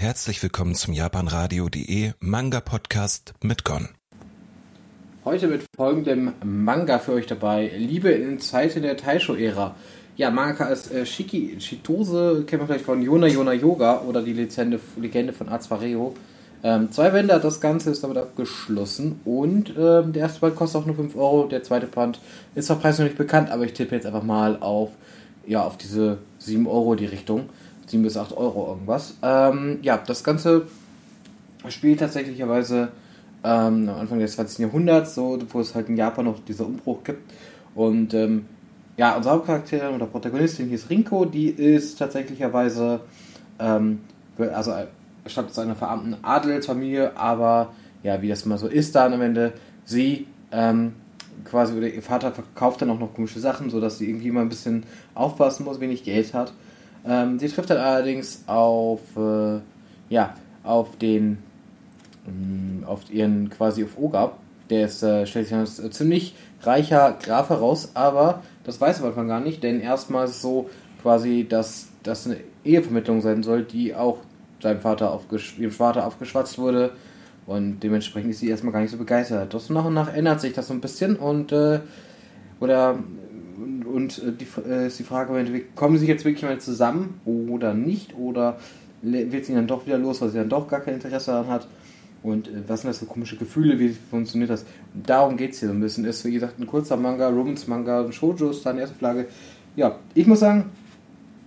Herzlich willkommen zum japanradio.de Manga Podcast mit Gon. Heute mit folgendem Manga für euch dabei. Liebe in Zeiten der Taisho-Ära. Ja, Manga ist äh, Shiki Chitose, kennt man vielleicht von Yona Yona Yoga oder die Legende, Legende von Azwareo. Ähm, zwei Bände hat das Ganze, ist damit abgeschlossen und ähm, der erste Band kostet auch nur 5 Euro, der zweite Band ist zwar preis noch nicht bekannt, aber ich tippe jetzt einfach mal auf, ja, auf diese 7 Euro die Richtung. 7 bis 8 Euro irgendwas. Ähm, ja, das Ganze spielt tatsächlicherweise ähm, am Anfang des 20. Jahrhunderts, so, wo es halt in Japan noch dieser Umbruch gibt. Und ähm, ja, unsere Hauptcharakterin oder Protagonistin hieß Rinko, die ist tatsächlicherweise, ähm, also stammt aus einer verarmten Adelsfamilie, aber ja, wie das mal so ist dann am Ende, sie ähm, quasi, oder ihr Vater verkauft dann auch noch komische Sachen, sodass sie irgendwie mal ein bisschen aufpassen muss, wenig Geld hat. Ähm, sie trifft dann allerdings auf, äh, ja, auf den, mh, mm, auf ihren, quasi auf Ogab. Der ist, äh, stellt sich als äh, ziemlich reicher Graf heraus, aber das weiß er am Anfang gar nicht, denn erstmal ist es so quasi, dass das eine Ehevermittlung sein soll, die auch seinem Vater aufgesch ihrem Vater aufgeschwatzt wurde und dementsprechend ist sie erstmal gar nicht so begeistert. Das nach und nach ändert sich das so ein bisschen und äh, oder und äh, die, äh, ist die Frage, kommen sie jetzt wirklich mal zusammen oder nicht? Oder wird sie dann doch wieder los, weil sie dann doch gar kein Interesse daran hat? Und äh, was sind das für komische Gefühle? Wie funktioniert das? Und darum geht es hier so ein bisschen. Ist, wie gesagt, ein kurzer Manga, Romance-Manga, ein Shoujo ist dann erste Flagge. Ja, ich muss sagen,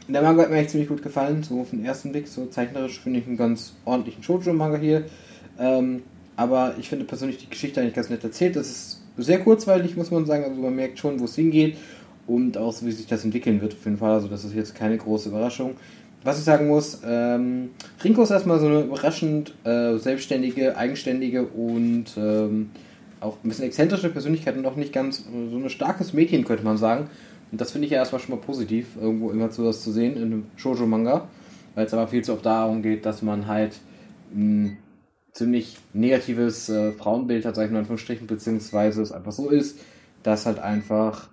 der Manga hat mir echt ziemlich gut gefallen. So auf den ersten Blick, so zeichnerisch finde ich einen ganz ordentlichen Shoujo-Manga hier. Ähm, aber ich finde persönlich die Geschichte eigentlich ganz nett erzählt. Das ist sehr kurzweilig, muss man sagen. Also man merkt schon, wo es hingeht und auch wie sich das entwickeln wird auf jeden Fall. Also das ist jetzt keine große Überraschung. Was ich sagen muss, ähm, Rinko ist erstmal so eine überraschend äh, selbstständige, eigenständige und ähm, auch ein bisschen exzentrische Persönlichkeit und auch nicht ganz äh, so ein starkes Mädchen, könnte man sagen. Und das finde ich ja erstmal schon mal positiv, irgendwo immer so was zu sehen in einem Shoujo-Manga, weil es aber viel zu oft darum geht, dass man halt ein ziemlich negatives äh, Frauenbild hat, sag ich mal in Anführungsstrichen, beziehungsweise es einfach so ist, dass halt einfach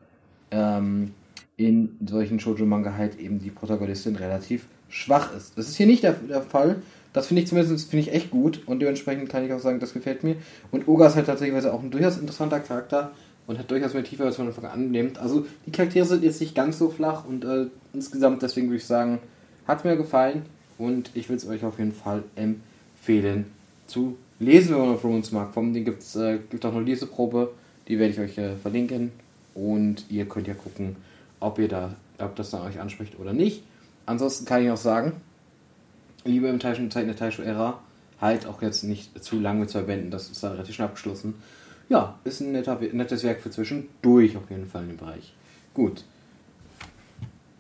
ähm, in solchen Shoujo-Manga halt eben die Protagonistin relativ schwach ist. Das ist hier nicht der, der Fall. Das finde ich zumindest finde ich echt gut und dementsprechend kann ich auch sagen, das gefällt mir. Und Oga ist halt tatsächlich auch ein durchaus interessanter Charakter und hat durchaus mehr Tiefe, als man von Anfang an annimmt. Also die Charaktere sind jetzt nicht ganz so flach und äh, insgesamt deswegen würde ich sagen, hat mir gefallen und ich will es euch auf jeden Fall empfehlen zu lesen, wenn man auf Romans mag. Vom es äh, gibt auch eine Leseprobe, die werde ich euch äh, verlinken und ihr könnt ja gucken, ob ihr da, ob das dann euch anspricht oder nicht. Ansonsten kann ich auch sagen, Liebe im Taisho, Zeit in der Taisho-Ära, halt auch jetzt nicht zu lange zu verwenden, das ist dann relativ schnell abgeschlossen. Ja, ist ein netter, nettes Werk für zwischendurch auf jeden Fall in dem Bereich. Gut.